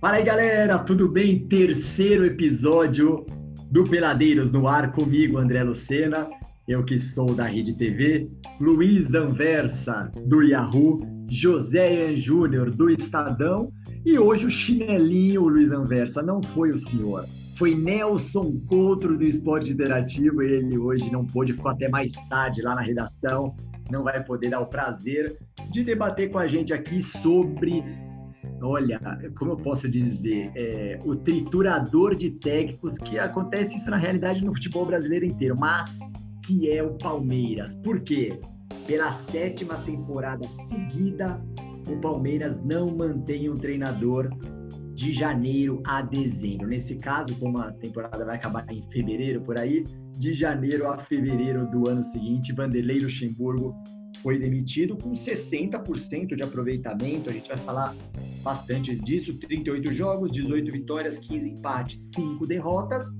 Fala aí, galera, tudo bem? Terceiro episódio do Peladeiros no ar comigo, André Lucena, eu que sou da Rede TV, Luiz Anversa, do Yahoo, José Júnior, do Estadão, e hoje o chinelinho Luiz Anversa não foi o senhor, foi Nelson Coutro do Esporte Interativo, ele hoje não pôde, ficou até mais tarde lá na redação, não vai poder dar o prazer de debater com a gente aqui sobre olha, como eu posso dizer, é, o triturador de técnicos, que acontece isso na realidade no futebol brasileiro inteiro, mas que é o Palmeiras. Por quê? Pela sétima temporada seguida, o Palmeiras não mantém um treinador de janeiro a dezembro. Nesse caso, como a temporada vai acabar em fevereiro por aí, de janeiro a fevereiro do ano seguinte, Vanderlei Luxemburgo foi demitido com 60% de aproveitamento. A gente vai falar bastante disso: 38 jogos, 18 vitórias, 15 empates, 5 derrotas.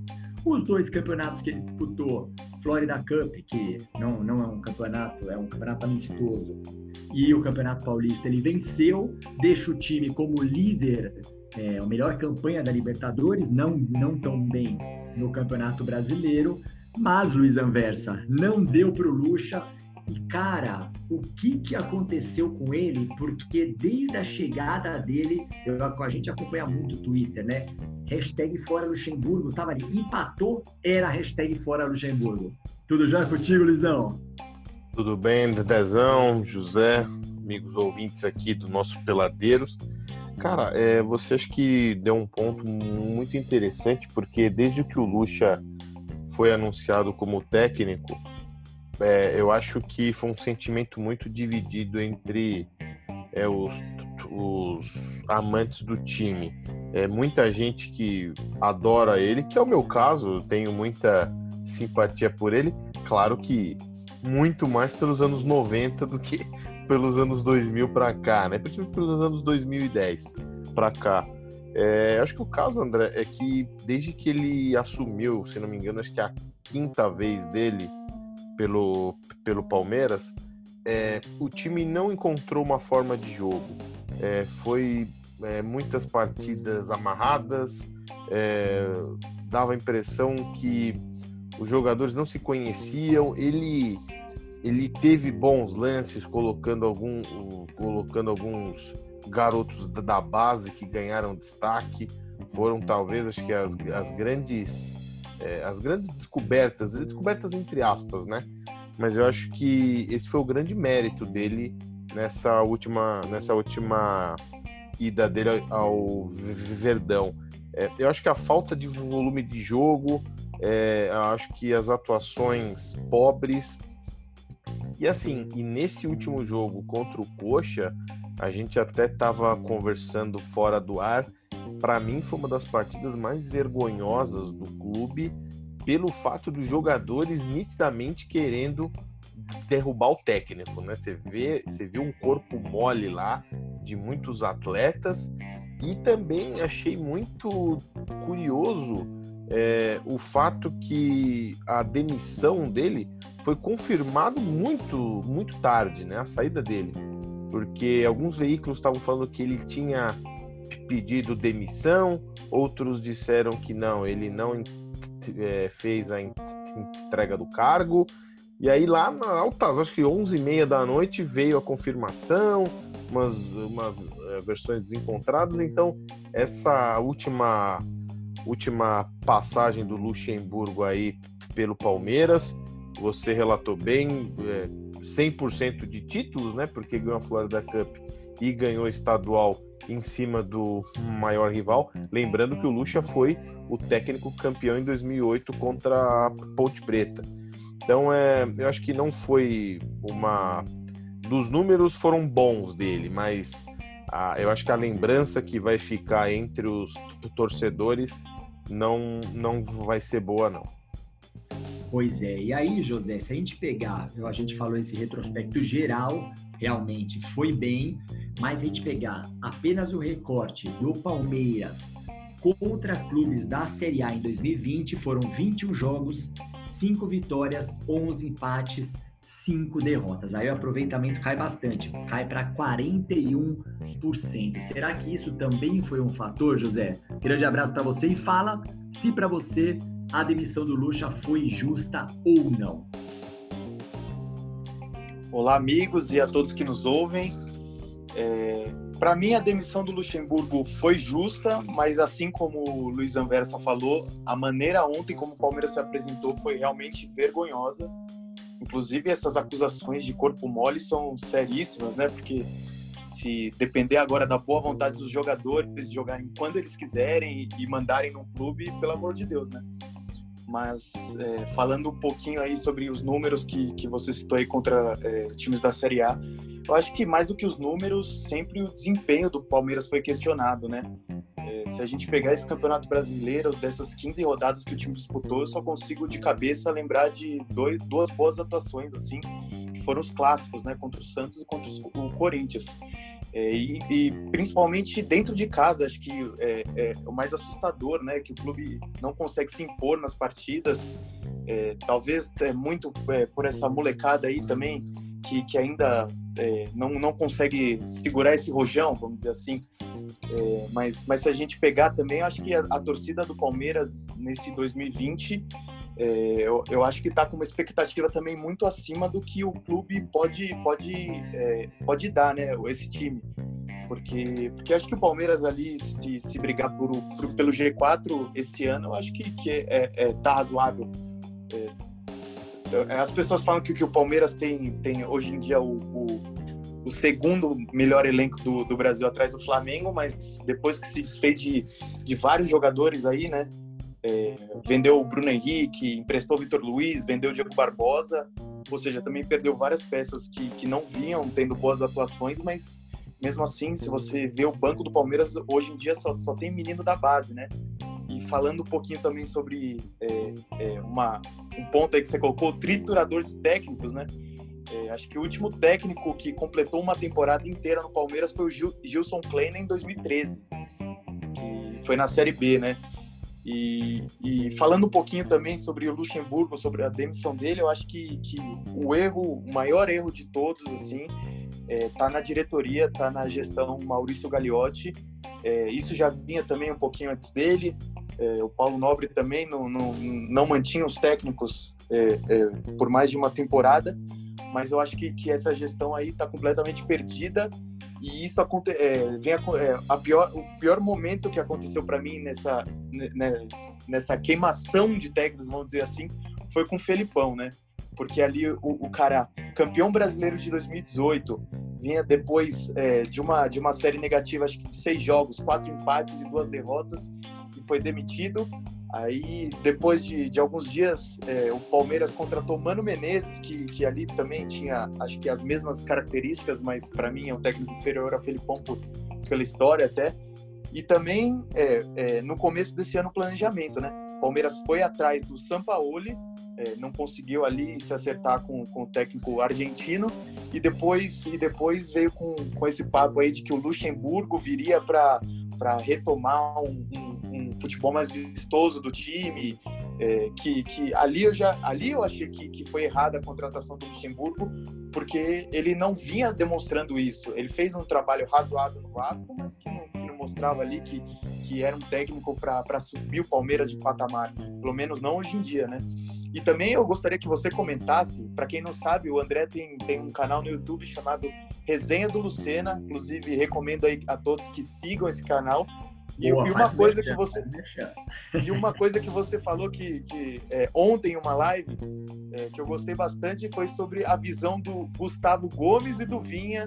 Os dois campeonatos que ele disputou, Florida Cup, que não, não é um campeonato, é um campeonato amistoso, e o Campeonato Paulista, ele venceu, deixa o time como líder, é, a melhor campanha da Libertadores, não, não tão bem no Campeonato Brasileiro, mas Luiz Anversa não deu para o Lucha e, cara, o que, que aconteceu com ele? Porque desde a chegada dele, eu, a gente acompanha muito o Twitter, né? Hashtag Fora Luxemburgo, tava ali, empatou, era hashtag Fora Luxemburgo. Tudo já contigo, Lisão? Tudo bem, Dezão, José, amigos ouvintes aqui do nosso Peladeiros. Cara, é, você acha que deu um ponto muito interessante, porque desde que o Lucha foi anunciado como técnico, é, eu acho que foi um sentimento muito dividido entre é, os, os amantes do time. É, muita gente que adora ele, que é o meu caso, eu tenho muita simpatia por ele. Claro que muito mais pelos anos 90 do que pelos anos 2000 para cá, né? Principalmente pelos anos 2010 para cá. É, acho que o caso, André, é que desde que ele assumiu, se não me engano, acho que é a quinta vez dele pelo, pelo Palmeiras, é, o time não encontrou uma forma de jogo. É, foi é, muitas partidas amarradas, é, dava a impressão que os jogadores não se conheciam. Ele, ele teve bons lances, colocando, algum, colocando alguns garotos da base que ganharam destaque. Foram talvez acho que as, as grandes é, as grandes descobertas, descobertas entre aspas, né? Mas eu acho que esse foi o grande mérito dele nessa última, nessa última ida dele ao Verdão. É, eu acho que a falta de volume de jogo, é, eu acho que as atuações pobres. E assim, e nesse último jogo contra o Coxa, a gente até estava conversando fora do ar para mim foi uma das partidas mais vergonhosas do clube pelo fato dos jogadores nitidamente querendo derrubar o técnico, né? Você vê, você vê um corpo mole lá de muitos atletas e também achei muito curioso é, o fato que a demissão dele foi confirmado muito muito tarde, né? A saída dele, porque alguns veículos estavam falando que ele tinha pedido demissão, outros disseram que não, ele não é, fez a entrega do cargo. E aí lá na altas, acho que 11 e meia da noite veio a confirmação, umas, umas é, versões desencontradas. Então essa última última passagem do Luxemburgo aí pelo Palmeiras, você relatou bem, é, 100% de títulos, né? Porque ganhou a Florida Cup e ganhou estadual em cima do maior rival. Lembrando que o Lucha foi o técnico campeão em 2008 contra a Ponte Preta. Então, é, eu acho que não foi uma. Dos números foram bons dele, mas eu acho que a lembrança que vai ficar entre os torcedores não, não vai ser boa, não. Pois é, e aí, José, se a gente pegar, a gente falou esse retrospecto geral, realmente foi bem, mas a gente pegar apenas o recorte do Palmeiras contra clubes da Série A em 2020, foram 21 jogos, 5 vitórias, 11 empates, cinco derrotas. Aí o aproveitamento cai bastante, cai para 41%. Será que isso também foi um fator, José? Grande abraço para você e fala se para você a demissão do Lucha foi justa ou não. Olá, amigos e a todos que nos ouvem. É, para mim, a demissão do Luxemburgo foi justa, mas assim como o Luiz Anversa falou, a maneira ontem como o Palmeiras se apresentou foi realmente vergonhosa. Inclusive, essas acusações de corpo mole são seríssimas, né? Porque se depender agora da boa vontade dos jogadores jogarem quando eles quiserem e mandarem no clube, pelo amor de Deus, né? Mas é, falando um pouquinho aí sobre os números que, que você citou aí contra é, times da Série A, eu acho que mais do que os números, sempre o desempenho do Palmeiras foi questionado, né? É, se a gente pegar esse campeonato brasileiro, dessas 15 rodadas que o time disputou, eu só consigo de cabeça lembrar de dois, duas boas atuações, assim, foram os clássicos, né? Contra o Santos e contra o Corinthians. É, e, e, principalmente dentro de casa, acho que é, é, o mais assustador, né? Que o clube não consegue se impor nas partidas. É, talvez é muito é, por essa molecada aí também que, que ainda é, não, não consegue segurar esse rojão, vamos dizer assim. mas, mas se a gente pegar também, acho que a, a torcida do Palmeiras nesse 2020 é, eu, eu, acho que está com uma expectativa também muito acima do que o clube pode pode é, pode dar, né? Esse time, porque porque acho que o Palmeiras ali se, se brigar por, por, pelo G4 esse ano, eu acho que, que é, é tá razoável. É, as pessoas falam que, que o Palmeiras tem tem hoje em dia o, o, o segundo melhor elenco do, do Brasil atrás do Flamengo, mas depois que se desfez de, de vários jogadores aí, né? É, vendeu o Bruno Henrique, emprestou o Vitor Luiz, vendeu o Diego Barbosa, ou seja, também perdeu várias peças que, que não vinham tendo boas atuações, mas mesmo assim, se você vê o banco do Palmeiras, hoje em dia só, só tem menino da base, né? E falando um pouquinho também sobre é, é, uma, um ponto aí que você colocou, triturador de técnicos, né? É, acho que o último técnico que completou uma temporada inteira no Palmeiras foi o Gil, Gilson Kleina em 2013, que foi na Série B, né? E, e, falando um pouquinho também sobre o Luxemburgo, sobre a demissão dele, eu acho que, que o erro, o maior erro de todos, assim, é, tá na diretoria, tá na gestão Maurício Gagliotti. É, isso já vinha também um pouquinho antes dele. É, o Paulo Nobre também não, não, não mantinha os técnicos é, é, por mais de uma temporada, mas eu acho que, que essa gestão aí está completamente perdida e isso aconte é, vem a, é, a, pior, o pior momento que aconteceu para mim nessa, né, nessa queimação de técnicos, vamos dizer assim, foi com o Felipão, né? Porque ali o, o cara, campeão brasileiro de 2018, vinha depois é, de, uma, de uma série negativa, acho que de seis jogos, quatro empates e duas derrotas, foi demitido. Aí, depois de, de alguns dias, é, o Palmeiras contratou Mano Menezes, que, que ali também tinha, acho que as mesmas características, mas para mim é um técnico inferior a Felipão por, pela história até. E também, é, é, no começo desse ano, planejamento, né? Palmeiras foi atrás do Sampaoli, é, não conseguiu ali se acertar com, com o técnico argentino, e depois, e depois veio com, com esse papo aí de que o Luxemburgo viria para retomar um, um futebol mais vistoso do time, é, que, que ali eu já ali eu achei que, que foi errada a contratação do Luxemburgo, porque ele não vinha demonstrando isso. Ele fez um trabalho razoável no Vasco, mas que não, que não mostrava ali que, que era um técnico para subir o Palmeiras de patamar, pelo menos não hoje em dia, né? E também eu gostaria que você comentasse, para quem não sabe, o André tem, tem um canal no YouTube chamado Resenha do Lucena, inclusive recomendo aí a todos que sigam esse canal, e, Boa, e uma coisa que você e uma coisa que você falou que, que é, ontem uma live é, que eu gostei bastante foi sobre a visão do Gustavo Gomes e do Vinha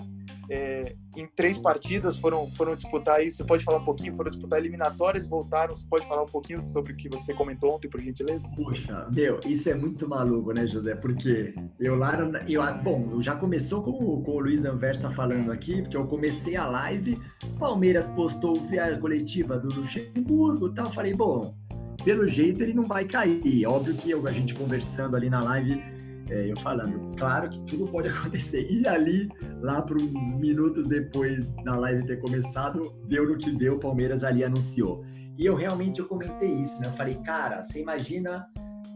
é, em três partidas foram foram disputar aí você pode falar um pouquinho foram disputar eliminatórias voltaram você pode falar um pouquinho sobre o que você comentou ontem por gentileza? Puxa meu isso é muito maluco né José? Porque eu lá eu bom já começou com, com o Luiz Anversa falando aqui porque eu comecei a live Palmeiras postou a coletiva do Luxemburgo e tal falei bom pelo jeito ele não vai cair. Óbvio que eu, a gente conversando ali na live é, eu falando, claro que tudo pode acontecer. E ali, lá para uns minutos depois da live ter começado, deu no que deu, o Palmeiras ali anunciou. E eu realmente eu comentei isso, né? Eu falei, cara, você imagina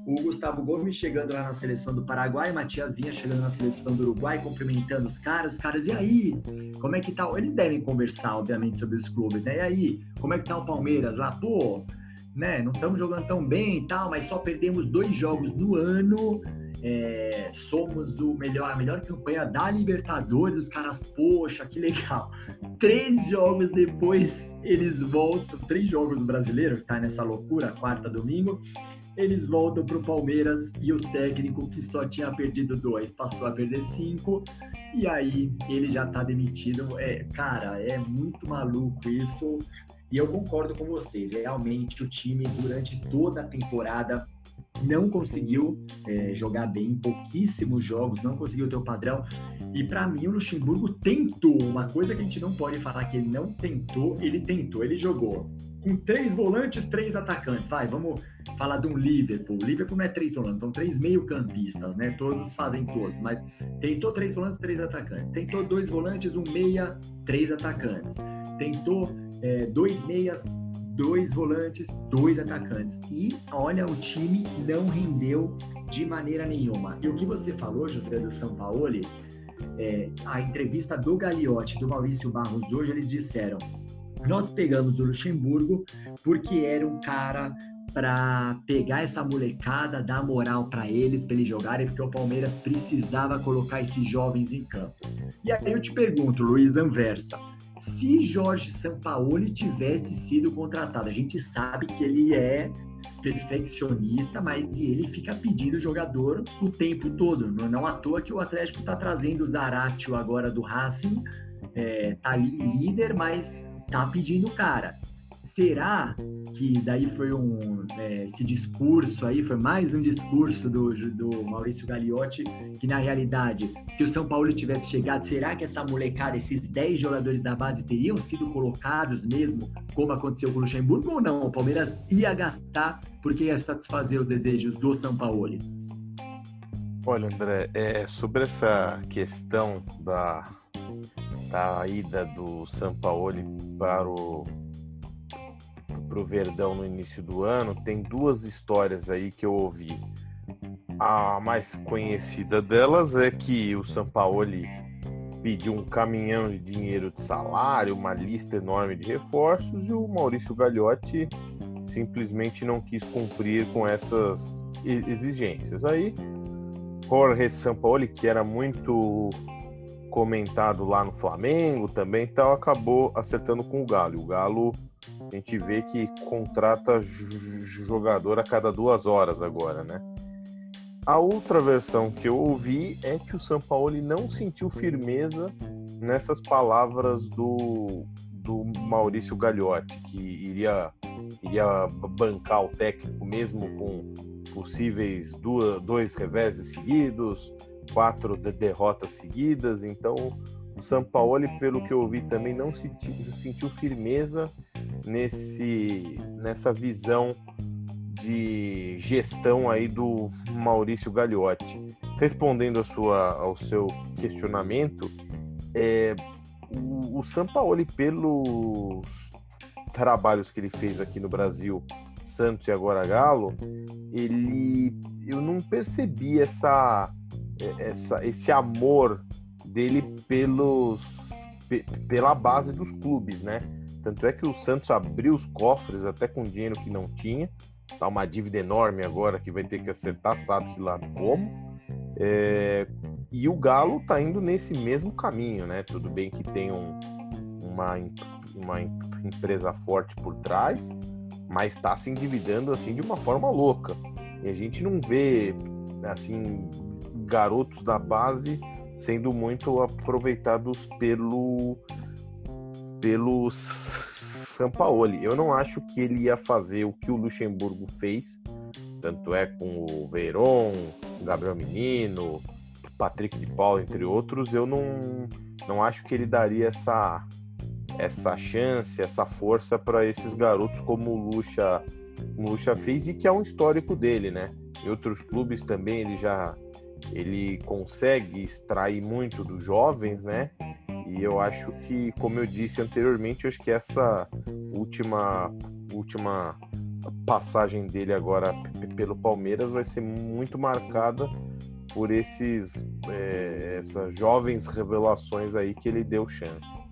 o Gustavo Gomes chegando lá na seleção do Paraguai, Matias Vinha chegando na seleção do Uruguai, cumprimentando os caras, os caras, e aí? Como é que tá? Eles devem conversar, obviamente, sobre os clubes, né? E aí, como é que tá o Palmeiras lá? Pô, né? Não estamos jogando tão bem e tal, mas só perdemos dois jogos no ano. É, somos o melhor, a melhor campanha da Libertadores. Os caras, poxa, que legal. Três jogos depois eles voltam, três jogos do brasileiro, que tá nessa loucura, quarta, domingo eles voltam para o Palmeiras e o técnico que só tinha perdido dois passou a perder cinco e aí ele já está demitido. É, cara, é muito maluco isso. E eu concordo com vocês. Realmente o time durante toda a temporada não conseguiu é, jogar bem, pouquíssimos jogos, não conseguiu ter o padrão. E para mim o Luxemburgo tentou uma coisa que a gente não pode falar que ele não tentou, ele tentou, ele jogou com três volantes, três atacantes. Vai, vamos falar de um Liverpool. O Liverpool não é três volantes, são três meio-campistas, né? Todos fazem todos, mas tentou três volantes, três atacantes. Tentou dois volantes, um meia, três atacantes. Tentou é, dois meias, dois volantes, dois atacantes. E olha, o time não rendeu de maneira nenhuma. E o que você falou, José do São é, a entrevista do Gagliotti do Maurício Barros hoje, eles disseram nós pegamos o Luxemburgo porque era um cara para pegar essa molecada, dar moral para eles, para eles jogarem, porque o Palmeiras precisava colocar esses jovens em campo. E aí eu te pergunto, Luiz Anversa, se Jorge Sampaoli tivesse sido contratado, a gente sabe que ele é perfeccionista, mas ele fica pedindo jogador o tempo todo. Não, à toa que o Atlético está trazendo o Zaratio agora do Racing, é, tá ali líder, mas tá pedindo o cara. Será que daí foi um é, esse discurso aí foi mais um discurso do, do Maurício Gagliotti que na realidade se o São Paulo tivesse chegado será que essa molecada esses 10 jogadores da base teriam sido colocados mesmo como aconteceu com o Luxemburgo ou não? O Palmeiras ia gastar porque ia satisfazer os desejos do São Paulo. Olha André é, sobre essa questão da a ida do Sampaoli para o para o Verdão no início do ano, tem duas histórias aí que eu ouvi. A mais conhecida delas é que o Sampaoli pediu um caminhão de dinheiro de salário, uma lista enorme de reforços e o Maurício Gagliotti simplesmente não quis cumprir com essas exigências. Aí Jorge Sampaoli, que era muito comentado lá no Flamengo também, então acabou acertando com o Galo. o Galo, a gente vê que contrata jogador a cada duas horas agora, né? A outra versão que eu ouvi é que o São Paulo não sentiu firmeza nessas palavras do, do Maurício Gagliotti, que iria, iria bancar o técnico mesmo com possíveis duas, dois reveses seguidos, quatro derrotas seguidas, então o Sampaoli, pelo que eu ouvi, também não sentiu, sentiu firmeza nesse, nessa visão de gestão aí do Maurício Gagliotti. Respondendo a sua, ao seu questionamento, é, o, o Sampaoli, pelos trabalhos que ele fez aqui no Brasil, Santos e agora Galo, ele eu não percebi essa é, essa, esse amor dele pelos, pela base dos clubes, né? Tanto é que o Santos abriu os cofres até com dinheiro que não tinha, tá uma dívida enorme agora que vai ter que acertar, sabe-se lá como. É, e o Galo tá indo nesse mesmo caminho, né? Tudo bem que tem um, uma, uma empresa forte por trás, mas está se endividando assim de uma forma louca. E a gente não vê assim garotos da base sendo muito aproveitados pelo pelo Sampaoli. Eu não acho que ele ia fazer o que o Luxemburgo fez, tanto é com o Veron, o Gabriel Menino, Patrick de Paula, entre outros. Eu não, não acho que ele daria essa essa chance, essa força para esses garotos como o Lucha, o fez e que é um histórico dele, né? Em outros clubes também ele já ele consegue extrair muito dos jovens, né? E eu acho que, como eu disse anteriormente, eu acho que essa última última passagem dele agora pelo Palmeiras vai ser muito marcada por esses é, essas jovens revelações aí que ele deu chance.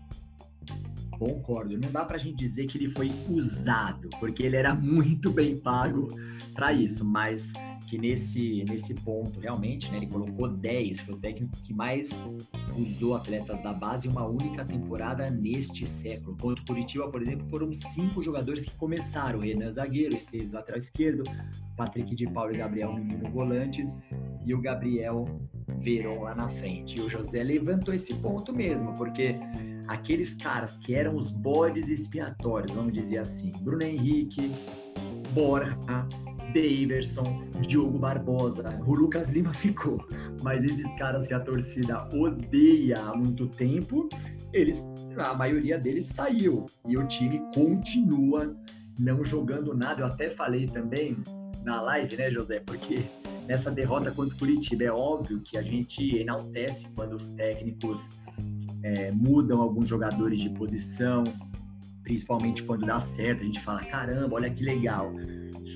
Concordo. Não dá pra gente dizer que ele foi usado, porque ele era muito bem pago para isso, mas que nesse, nesse ponto, realmente, né, ele colocou 10, foi o técnico que mais usou atletas da base em uma única temporada neste século. Contra o Curitiba, por exemplo, foram cinco jogadores que começaram: Renan Zagueiro, Esteves lateral esquerdo, Patrick de Paulo e Gabriel Menino volantes e o Gabriel Veron lá na frente. E o José levantou esse ponto mesmo, porque aqueles caras que eram os bodes expiatórios, vamos dizer assim, Bruno Henrique, Borja, Daverson, Diogo Barbosa, o Lucas Lima ficou. Mas esses caras que a torcida odeia há muito tempo, eles, a maioria deles saiu. E o time continua não jogando nada. Eu até falei também na live, né, José? Porque nessa derrota contra o Curitiba é óbvio que a gente enaltece quando os técnicos é, mudam alguns jogadores de posição, principalmente quando dá certo, a gente fala, caramba, olha que legal.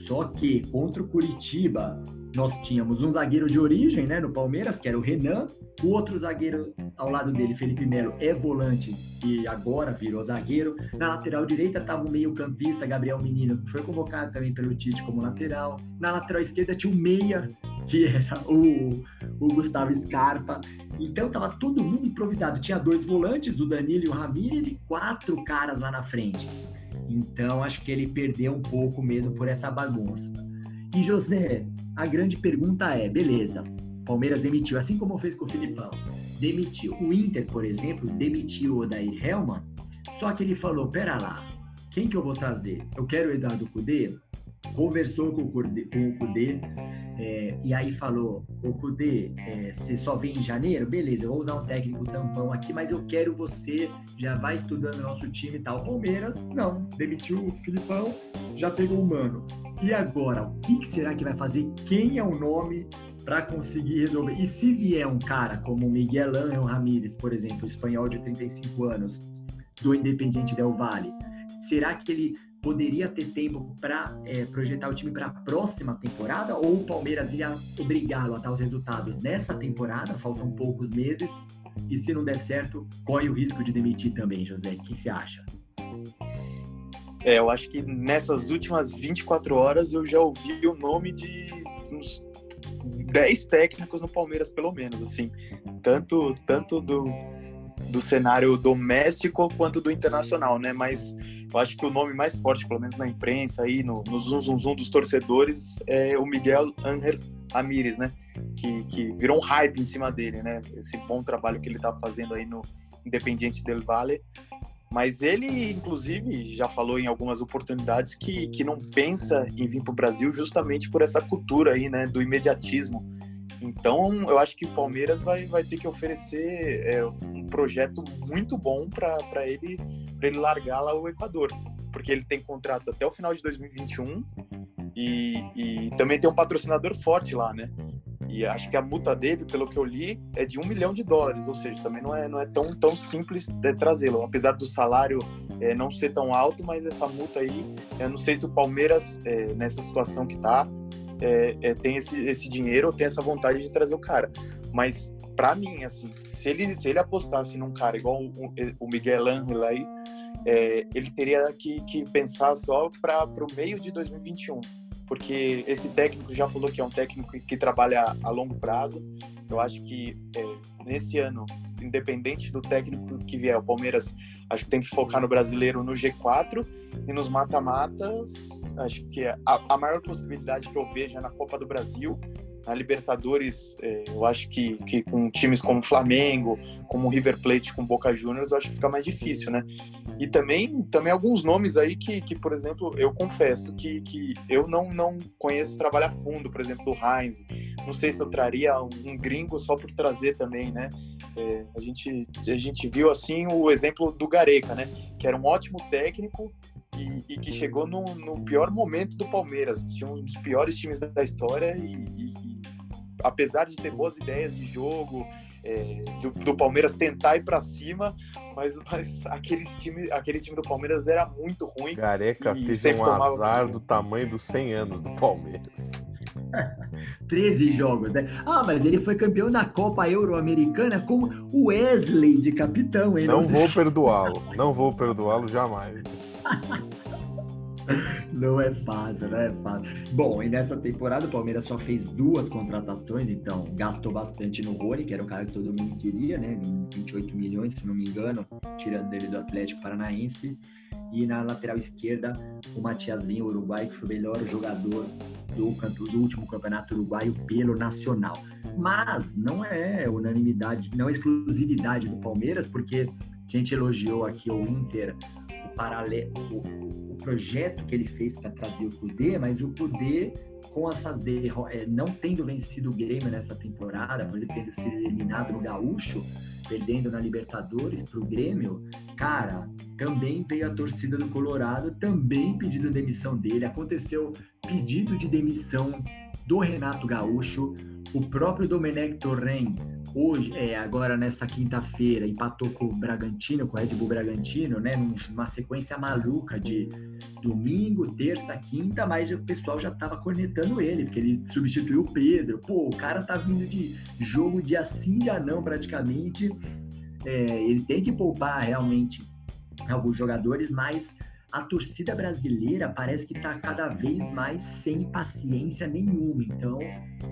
Só que contra o Curitiba, nós tínhamos um zagueiro de origem, né, no Palmeiras, que era o Renan, o outro zagueiro ao lado dele, Felipe Melo, é volante e agora virou zagueiro. Na lateral direita estava o meio-campista Gabriel Menino, que foi convocado também pelo Tite como lateral. Na lateral esquerda tinha o meia, que era o, o Gustavo Scarpa. Então tava todo mundo improvisado. Tinha dois volantes, o Danilo e o Ramires, e quatro caras lá na frente. Então acho que ele perdeu um pouco mesmo por essa bagunça. E José, a grande pergunta é: beleza, Palmeiras demitiu, assim como fez com o Filipão, demitiu. O Inter, por exemplo, demitiu o Odair Helman, só que ele falou: pera lá, quem que eu vou trazer? Eu quero o Eduardo Cudê? Conversou com o Cudê, com o Cudê é, e aí falou, o Kudê, é, você só vem em janeiro? Beleza, eu vou usar um técnico tampão aqui, mas eu quero você, já vai estudando nosso time e tal. Palmeiras, não, demitiu o Filipão, já pegou o Mano. E agora, o que, que será que vai fazer? Quem é o nome para conseguir resolver? E se vier um cara como Miguel Ángel Ramírez, por exemplo, espanhol de 35 anos, do Independiente Del Valle, será que ele poderia ter tempo para é, projetar o time para a próxima temporada ou o Palmeiras ia obrigá-lo a dar os resultados nessa temporada? Faltam poucos meses. E se não der certo, corre o risco de demitir também, José. O que você acha? É, eu acho que nessas últimas 24 horas eu já ouvi o nome de uns 10 técnicos no Palmeiras, pelo menos, assim. Tanto, tanto do, do cenário doméstico quanto do internacional, né? Mas eu acho que o nome mais forte, pelo menos na imprensa aí, no, no zum, zum, zum dos torcedores, é o Miguel Ángel Ramírez, né? Que, que virou um hype em cima dele, né? Esse bom trabalho que ele tá fazendo aí no Independiente del Valle. Mas ele, inclusive, já falou em algumas oportunidades que, que não pensa em vir para o Brasil justamente por essa cultura aí, né? Do imediatismo então, eu acho que o Palmeiras vai, vai ter que oferecer é, um projeto muito bom para ele, ele largar lá o Equador, porque ele tem contrato até o final de 2021 e, e também tem um patrocinador forte lá, né? E acho que a multa dele, pelo que eu li, é de um milhão de dólares, ou seja, também não é, não é tão, tão simples trazê-lo, apesar do salário é, não ser tão alto, mas essa multa aí, eu não sei se o Palmeiras, é, nessa situação que está, é, é, tem esse, esse dinheiro ou tem essa vontade de trazer o cara. Mas, para mim, assim, se ele, se ele apostasse num cara igual o, o Miguel Angel aí, é, ele teria que, que pensar só para o meio de 2021. Porque esse técnico já falou que é um técnico que, trabalha a longo prazo. Eu acho que é, nesse ano, independente do técnico que vier, o Palmeiras acho que tem que focar no brasileiro no G4 e nos mata-matas Acho que a, a maior possibilidade que eu vejo é na Copa do Brasil. Na Libertadores, é, eu acho que, que com times como Flamengo, como River Plate, com Boca Juniors, eu acho que fica mais difícil, né? E também, também alguns nomes aí que, que por exemplo, eu confesso que, que eu não, não conheço trabalho a fundo, por exemplo, do Heinz. Não sei se eu traria um, gringo só por trazer também, né? É, a, gente, a gente viu, assim, o exemplo do Gareca, né? Que era um ótimo técnico, e, e que chegou no, no, pior momento do Palmeiras. Tinha um dos piores times da história e, e apesar de ter boas ideias de jogo, é, do, do, Palmeiras tentar ir para cima, mas, mas aquele, time, aquele time do Palmeiras era muito ruim. Gareca teve um tomava... azar do tamanho dos 100 anos do Palmeiras. 13 jogos, né? Ah, mas ele foi campeão da Copa Euro-Americana com o Wesley de capitão, hein? Não, não vou perdoá-lo, não vou perdoá-lo jamais. Não é fácil, não é fácil. Bom, e nessa temporada o Palmeiras só fez duas contratações, então gastou bastante no Rony, que era o cara que todo mundo queria, né? 28 milhões, se não me engano, tirando dele do Atlético Paranaense. E na lateral esquerda, o Matias Vinho, uruguai, que foi o melhor jogador do, do último campeonato uruguaio pelo Nacional. Mas não é unanimidade, não é exclusividade do Palmeiras, porque a gente elogiou aqui o Inter, paralelo, o, projeto que ele fez para trazer o Cudê, mas o Cudê com essas derrotas, é, não tendo vencido o Grêmio nessa temporada, por ele tendo sido eliminado no Gaúcho, perdendo na Libertadores para o Grêmio, cara, também veio a torcida do Colorado, também pedindo demissão dele. Aconteceu pedido de demissão do Renato Gaúcho, o próprio Domenech Torren hoje, é, agora nessa quinta-feira, empatou com o Bragantino, com o Red Bull Bragantino, né? Numa sequência maluca de domingo, terça, quinta, mas o pessoal já tava cornetando ele, porque ele substituiu o Pedro. Pô, o cara tá vindo de jogo de assim já não, praticamente. É, ele tem que poupar realmente alguns jogadores, mas a torcida brasileira parece que está cada vez mais sem paciência nenhuma. Então,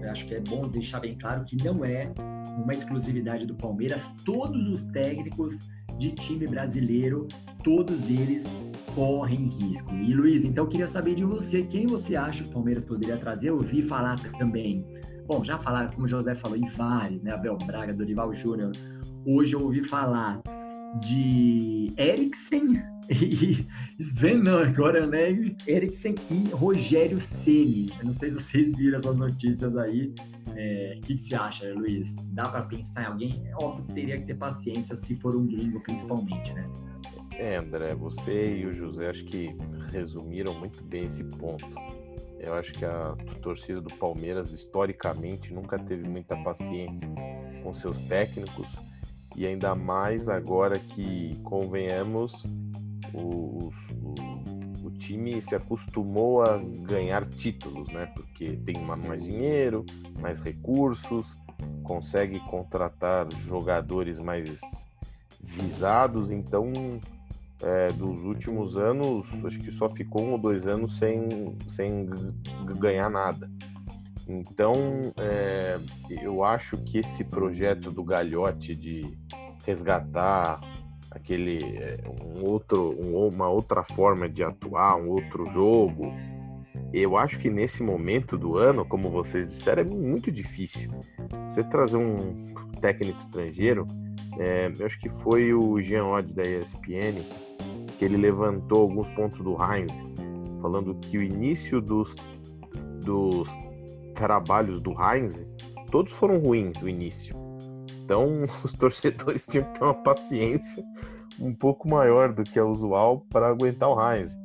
eu acho que é bom deixar bem claro que não é uma exclusividade do Palmeiras. Todos os técnicos de time brasileiro, todos eles correm risco. E Luiz, então queria saber de você, quem você acha que o Palmeiras poderia trazer? Eu ouvi falar também. Bom, já falaram, como o José falou, em vários, né? Abel Braga, Dorival Júnior. Hoje eu ouvi falar de Eriksen e Sven, não, agora, né? Eriksen e Rogério Ceni. Eu não sei se vocês viram essas notícias aí. É, o que, que você acha, Luiz? Dá para pensar em alguém? É óbvio que teria que ter paciência se for um gringo, principalmente, né? É, André, você e o José acho que resumiram muito bem esse ponto. Eu acho que a torcida do Palmeiras, historicamente, nunca teve muita paciência com seus técnicos e ainda mais agora que, convenhamos, o, o, time se acostumou a ganhar títulos, né? Porque tem mais dinheiro, mais recursos, consegue contratar jogadores mais visados, então é, dos últimos anos, acho que só ficou um ou dois anos sem, sem ganhar nada. Então, é, eu acho que esse projeto do Galhote de resgatar aquele é, um outro, um, uma outra forma de atuar, um outro jogo, eu acho que nesse momento do ano, como vocês disseram, é muito difícil. Você trazer um técnico estrangeiro, é, eu acho que foi o Jean Odd da ESPN que ele levantou alguns pontos do Heinz, falando que o início dos, dos trabalhos do Heinz, todos foram ruins no início. Então, os torcedores tinham que ter uma paciência um pouco maior do que é usual para aguentar o Heinz.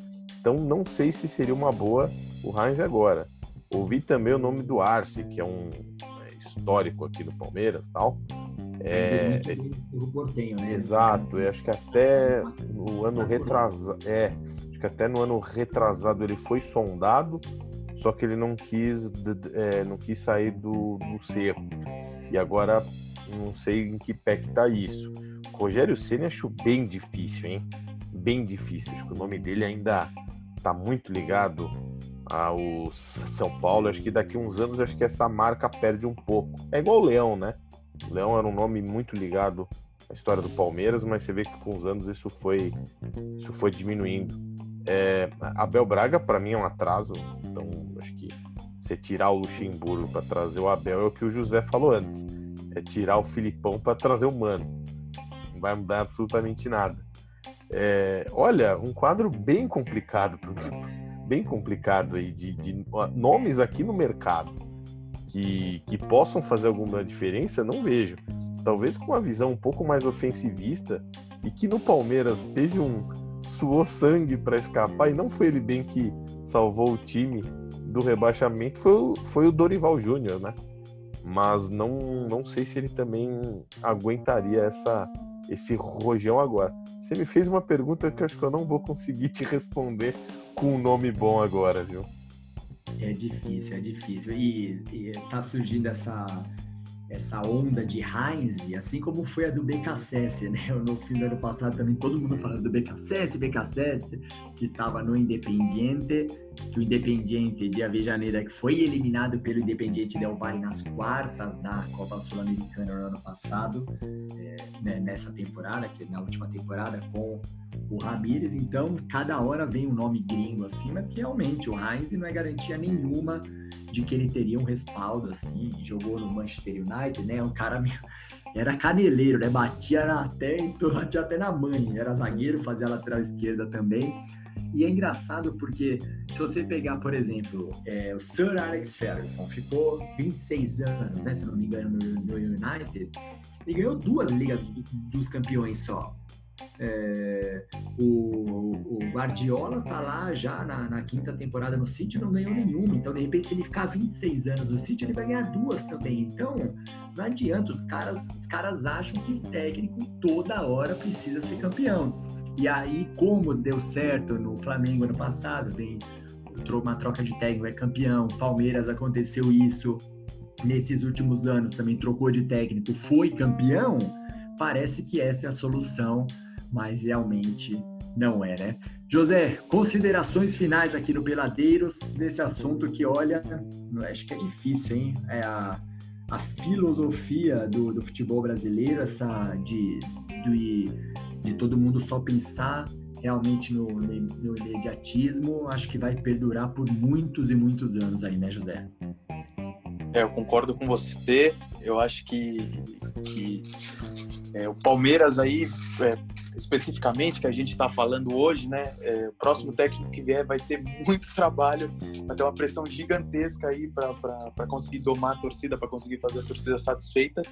Então, não sei se seria uma boa o Heinz agora. Ouvi também o nome do Arce, que é um é, histórico aqui no Palmeiras tal. É, Portenho, né? Exato, eu acho que até no ano retrasado. É, acho que até no ano retrasado ele foi sondado só que ele não quis, é, não quis sair do, do cerro. E agora não sei em que pé que tá isso. Rogério Ceni acho bem difícil, hein? Bem difícil. Acho que o nome dele ainda tá muito ligado ao São Paulo. Acho que daqui uns anos acho que essa marca perde um pouco. É igual o Leão, né? O Leão era um nome muito ligado à história do Palmeiras, mas você vê que com os anos isso foi, isso foi diminuindo. É, Abel Braga, para mim, é um atraso. Então, acho que você tirar o Luxemburgo para trazer o Abel é o que o José falou antes. É tirar o Filipão para trazer o Mano. Não vai mudar absolutamente nada. É, olha, um quadro bem complicado, bem complicado aí de, de nomes aqui no mercado que, que possam fazer alguma diferença, não vejo. Talvez com uma visão um pouco mais ofensivista e que no Palmeiras teve um, suou sangue para escapar e não foi ele bem que salvou o time do rebaixamento, foi foi o Dorival Júnior, né? mas não, não sei se ele também aguentaria essa, esse rojão agora. Você me fez uma pergunta que eu acho que eu não vou conseguir te responder com um nome bom agora, viu? É difícil, é difícil. E, e tá surgindo essa essa onda de Heinz, assim como foi a do BKSS, né? No fim do ano passado também todo mundo falando do BKSS, BKSS, que estava no Independiente, que o Independiente de Avejaneira que foi eliminado pelo Independiente Del Valle nas quartas da Copa Sul-Americana no ano passado, é, né, nessa temporada, que na última temporada com o Ramírez. Então, cada hora vem um nome gringo assim, mas que realmente o Heinz não é garantia nenhuma de que ele teria um respaldo, assim, jogou no Manchester United, né? Um cara era caneleiro, né? Batia até, batia até na mãe, era zagueiro, fazia lateral esquerda também. E é engraçado porque se você pegar, por exemplo, é, o Sir Alex Ferguson, ficou 26 anos, né, se não me engano, no, United, e ganhou duas ligas dos campeões só. É, o, o, Guardiola tá lá já na, na, quinta temporada no City não ganhou nenhuma. Então, de repente, se ele ficar 26 anos no City, ele vai ganhar duas também. Então, não adianta. Os caras, os caras acham que o técnico toda hora precisa ser campeão. E aí, como deu certo no Flamengo ano passado, vem uma troca de técnico, é campeão. Palmeiras aconteceu isso. Nesses últimos anos também trocou de técnico, foi campeão. Parece que essa é a solução mas realmente não é, né? José, considerações finais aqui no Peladeiros desse assunto que, olha, acho que é difícil, hein? É a, a filosofia do, do futebol brasileiro, essa de, de, de todo mundo só pensar realmente no, no imediatismo, acho que vai perdurar por muitos e muitos anos aí, né, José? É, eu concordo com você. Eu acho que, que é, o Palmeiras aí é, especificamente que a gente está falando hoje, né? É, o próximo técnico que vier vai ter muito trabalho, vai ter uma pressão gigantesca aí para conseguir domar a torcida, para conseguir fazer a torcida satisfeita.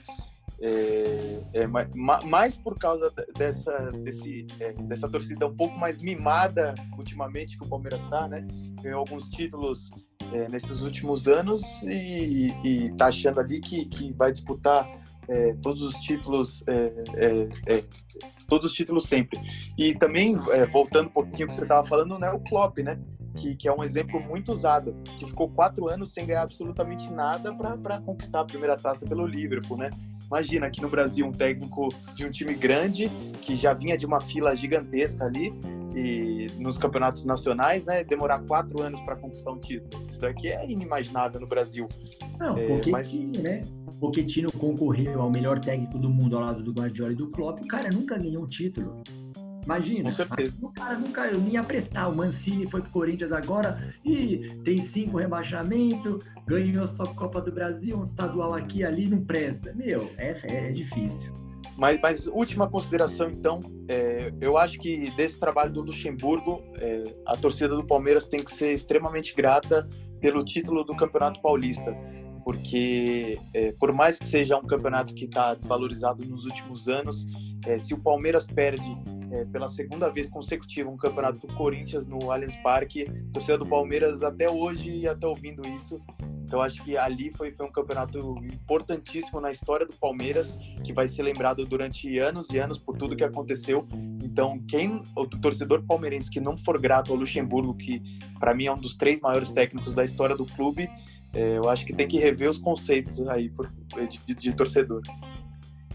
É, é, mais por causa dessa, desse, é, dessa torcida um pouco mais mimada ultimamente que o Palmeiras está, né? Ganhou alguns títulos é, nesses últimos anos e, e tá achando ali que, que vai disputar é, todos os títulos, é, é, é, todos os títulos sempre. E também, é, voltando um pouquinho que você estava falando, né, o Klopp, né? Que, que, é um exemplo muito usado, que ficou quatro anos sem ganhar absolutamente nada para conquistar a primeira taça pelo Liverpool, né? Imagina aqui no Brasil um técnico de um time grande, que já vinha de uma fila gigantesca ali, e nos campeonatos nacionais, né, demorar quatro anos para conquistar um título. Isso daqui é inimaginável no Brasil. Não, é, mas... né? Pochettino concorreu ao melhor técnico do mundo ao lado do Guardiola e do Klopp. O cara nunca ganhou um título. Imagina. Com certeza. O cara nunca ia prestar. O Mancini foi pro Corinthians agora e tem cinco rebaixamento, ganhou só Copa do Brasil, um estadual aqui ali, não presta. Meu, é, é difícil. Mas, mas última consideração, então, é, eu acho que desse trabalho do Luxemburgo, é, a torcida do Palmeiras tem que ser extremamente grata pelo título do Campeonato Paulista, porque é, por mais que seja um campeonato que está desvalorizado nos últimos anos, é, se o Palmeiras perde é, pela segunda vez consecutiva um campeonato do Corinthians no Allianz Parque, torcida do Palmeiras até hoje ia estar ouvindo isso então acho que ali foi, foi um campeonato importantíssimo na história do Palmeiras, que vai ser lembrado durante anos e anos por tudo que aconteceu. Então quem o torcedor palmeirense que não for grato ao Luxemburgo, que para mim é um dos três maiores técnicos da história do clube, é, eu acho que tem que rever os conceitos aí de, de, de torcedor.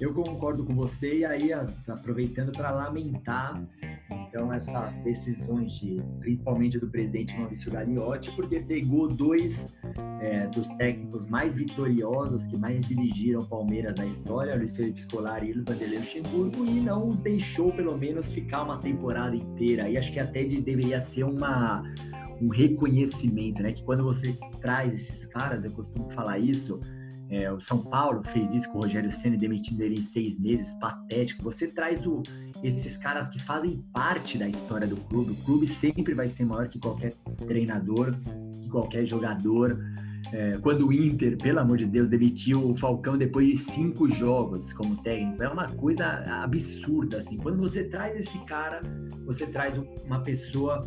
Eu concordo com você e aí aproveitando para lamentar então essas decisões de, principalmente do presidente Maurício Gagliotti, porque pegou dois é, dos técnicos mais vitoriosos que mais dirigiram Palmeiras na história, Luiz Felipe Scolari e Vanderlei Luxemburgo, e não os deixou pelo menos ficar uma temporada inteira. E acho que até de, deveria ser uma um reconhecimento, né? Que quando você traz esses caras, eu costumo falar isso, é, o São Paulo fez isso com o Rogério Senna, demitindo ele em seis meses, patético. Você traz o, esses caras que fazem parte da história do clube. O clube sempre vai ser maior que qualquer treinador, que qualquer jogador. É, quando o Inter, pelo amor de Deus, demitiu o Falcão depois de cinco jogos como técnico, é uma coisa absurda. Assim. Quando você traz esse cara, você traz uma pessoa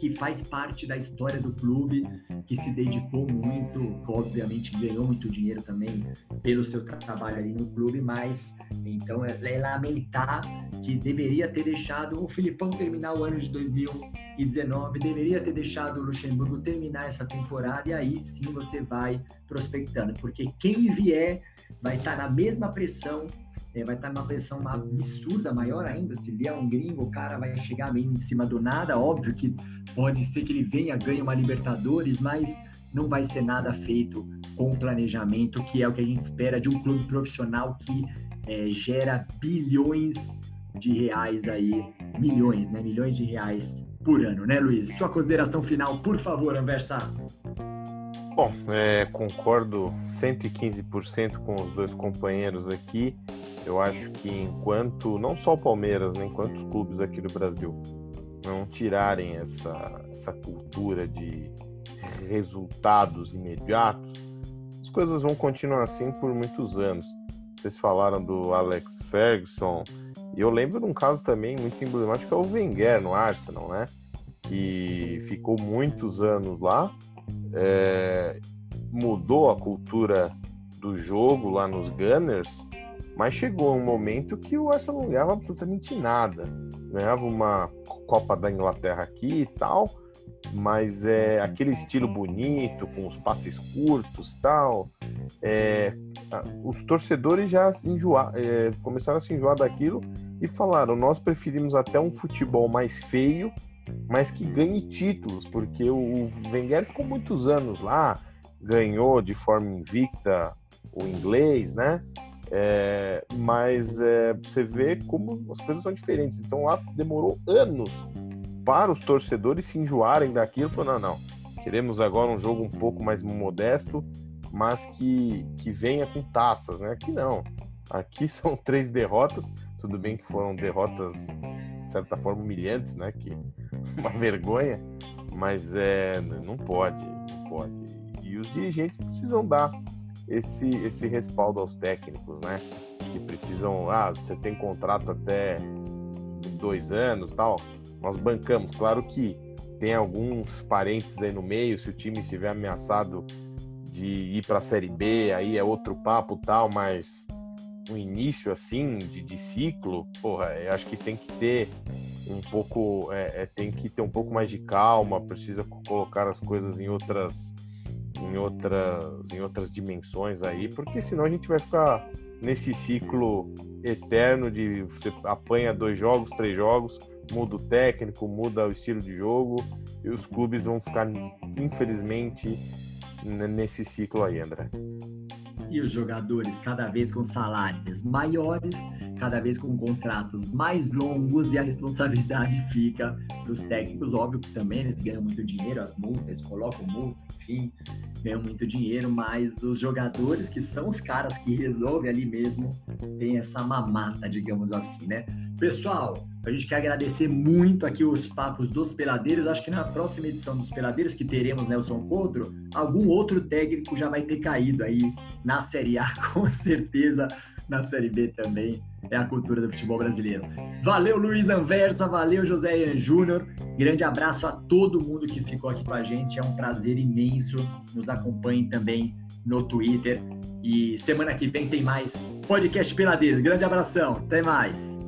que faz parte da história do clube, que se dedicou muito, obviamente ganhou muito dinheiro também pelo seu trabalho ali no clube, mas então é, é lamentar que deveria ter deixado o Filipão terminar o ano de 2019, deveria ter deixado o Luxemburgo terminar essa temporada e aí sim você vai prospectando, porque quem vier vai estar na mesma pressão é, vai estar numa pressão absurda, maior ainda. Se vier um gringo, o cara vai chegar bem em cima do nada. Óbvio que pode ser que ele venha, ganhe uma Libertadores, mas não vai ser nada feito com planejamento, que é o que a gente espera de um clube profissional que é, gera bilhões de reais aí, milhões, né? Milhões de reais por ano, né, Luiz? Sua consideração final, por favor, Anversa. Bom, é, concordo 115% com os dois companheiros aqui. Eu acho que enquanto, não só o Palmeiras, né, enquanto os clubes aqui do Brasil não tirarem essa, essa cultura de resultados imediatos, as coisas vão continuar assim por muitos anos. Vocês falaram do Alex Ferguson, e eu lembro de um caso também muito emblemático, é o Wenger no Arsenal, né? Que ficou muitos anos lá, é, mudou a cultura do jogo lá nos Gunners, mas chegou um momento que o Arsenal não ganhava absolutamente nada. Ganhava uma Copa da Inglaterra aqui e tal, mas é aquele estilo bonito, com os passes curtos tal. É, os torcedores já enjoar, é, começaram a se enjoar daquilo e falaram: nós preferimos até um futebol mais feio, mas que ganhe títulos, porque o Wenger ficou muitos anos lá, ganhou de forma invicta o inglês, né? É, mas é, você vê como as coisas são diferentes. Então lá demorou anos para os torcedores se enjoarem daquilo. Falou, não, não, queremos agora um jogo um pouco mais modesto, mas que, que venha com taças, né? Aqui não. Aqui são três derrotas. Tudo bem que foram derrotas, de certa forma, humilhantes, né? Que uma vergonha, mas é, não pode, não pode. E os dirigentes precisam dar esse, esse respaldo aos técnicos, né? Que precisam, ah, você tem contrato até dois anos tal. Nós bancamos, claro que tem alguns parentes aí no meio, se o time estiver ameaçado de ir para a Série B, aí é outro papo tal, mas um início assim de, de ciclo, porra, eu acho que tem que ter um pouco, é, é, tem que ter um pouco mais de calma, precisa colocar as coisas em outras em outras, em outras dimensões aí, porque senão a gente vai ficar nesse ciclo eterno de você apanha dois jogos, três jogos, muda o técnico, muda o estilo de jogo e os clubes vão ficar, infelizmente, nesse ciclo aí, André e os jogadores cada vez com salários maiores, cada vez com contratos mais longos e a responsabilidade fica para os técnicos. Óbvio que também eles ganham muito dinheiro, as multas, colocam multa, enfim, ganham muito dinheiro, mas os jogadores, que são os caras que resolvem ali mesmo, tem essa mamata, digamos assim, né? Pessoal, a gente quer agradecer muito aqui os papos dos peladeiros. Acho que na próxima edição dos peladeiros, que teremos Nelson Couto, algum outro técnico já vai ter caído aí na Série A, com certeza. Na Série B também é a cultura do futebol brasileiro. Valeu, Luiz Anversa, valeu, José Ian Júnior. Grande abraço a todo mundo que ficou aqui com a gente. É um prazer imenso. Nos acompanhem também no Twitter. E semana que vem tem mais podcast Peladeiros. Grande abração, até mais.